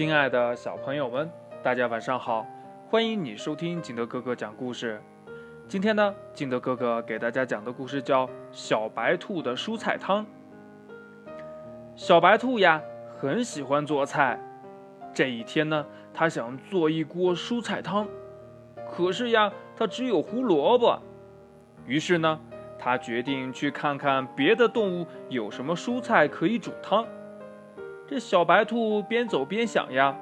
亲爱的小朋友们，大家晚上好！欢迎你收听景德哥哥讲故事。今天呢，景德哥哥给大家讲的故事叫《小白兔的蔬菜汤》。小白兔呀，很喜欢做菜。这一天呢，他想做一锅蔬菜汤，可是呀，他只有胡萝卜。于是呢，他决定去看看别的动物有什么蔬菜可以煮汤。这小白兔边走边想呀，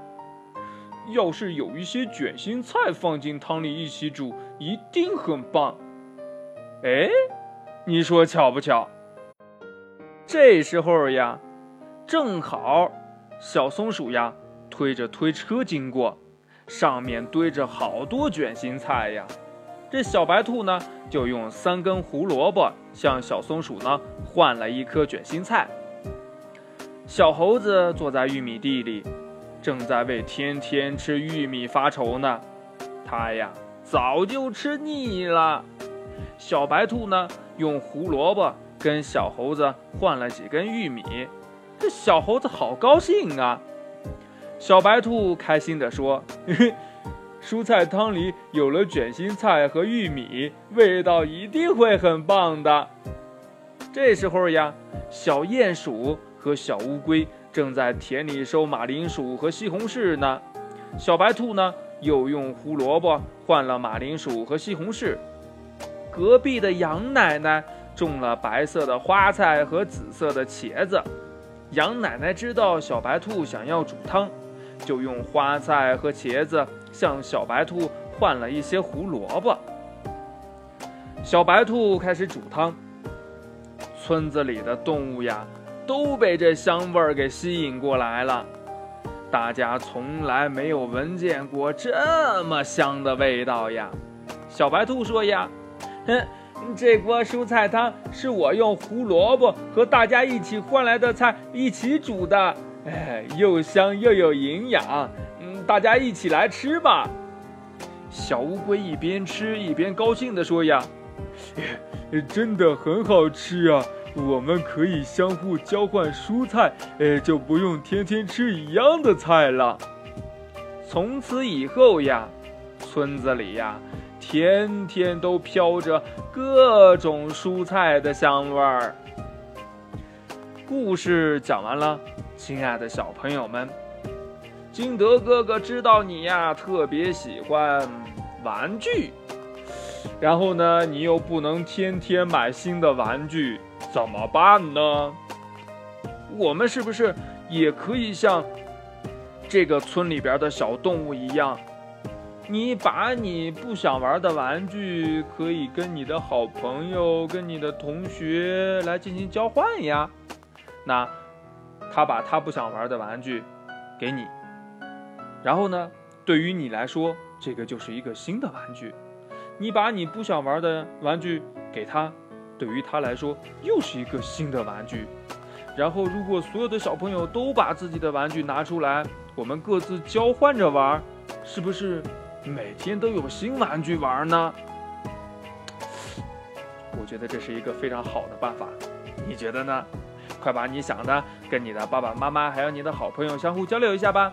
要是有一些卷心菜放进汤里一起煮，一定很棒。哎，你说巧不巧？这时候呀，正好小松鼠呀推着推车经过，上面堆着好多卷心菜呀。这小白兔呢，就用三根胡萝卜向小松鼠呢换了一颗卷心菜。小猴子坐在玉米地里，正在为天天吃玉米发愁呢。它呀，早就吃腻了。小白兔呢，用胡萝卜跟小猴子换了几根玉米。这小猴子好高兴啊！小白兔开心地说：“嘿，蔬菜汤里有了卷心菜和玉米，味道一定会很棒的。”这时候呀，小鼹鼠。和小乌龟正在田里收马铃薯和西红柿呢，小白兔呢又用胡萝卜换了马铃薯和西红柿。隔壁的杨奶奶种了白色的花菜和紫色的茄子，杨奶奶知道小白兔想要煮汤，就用花菜和茄子向小白兔换了一些胡萝卜。小白兔开始煮汤，村子里的动物呀。都被这香味儿给吸引过来了，大家从来没有闻见过这么香的味道呀！小白兔说呀：“哼，这锅蔬菜汤是我用胡萝卜和大家一起换来的菜一起煮的，哎，又香又有营养。嗯，大家一起来吃吧。”小乌龟一边吃一边高兴地说呀：“真的很好吃啊！”我们可以相互交换蔬菜，哎，就不用天天吃一样的菜了。从此以后呀，村子里呀，天天都飘着各种蔬菜的香味儿。故事讲完了，亲爱的小朋友们，金德哥哥知道你呀特别喜欢玩具，然后呢，你又不能天天买新的玩具。怎么办呢？我们是不是也可以像这个村里边的小动物一样？你把你不想玩的玩具，可以跟你的好朋友、跟你的同学来进行交换呀。那他把他不想玩的玩具给你，然后呢，对于你来说，这个就是一个新的玩具。你把你不想玩的玩具给他。对于他来说，又是一个新的玩具。然后，如果所有的小朋友都把自己的玩具拿出来，我们各自交换着玩，是不是每天都有新玩具玩呢？我觉得这是一个非常好的办法，你觉得呢？快把你想的跟你的爸爸妈妈还有你的好朋友相互交流一下吧。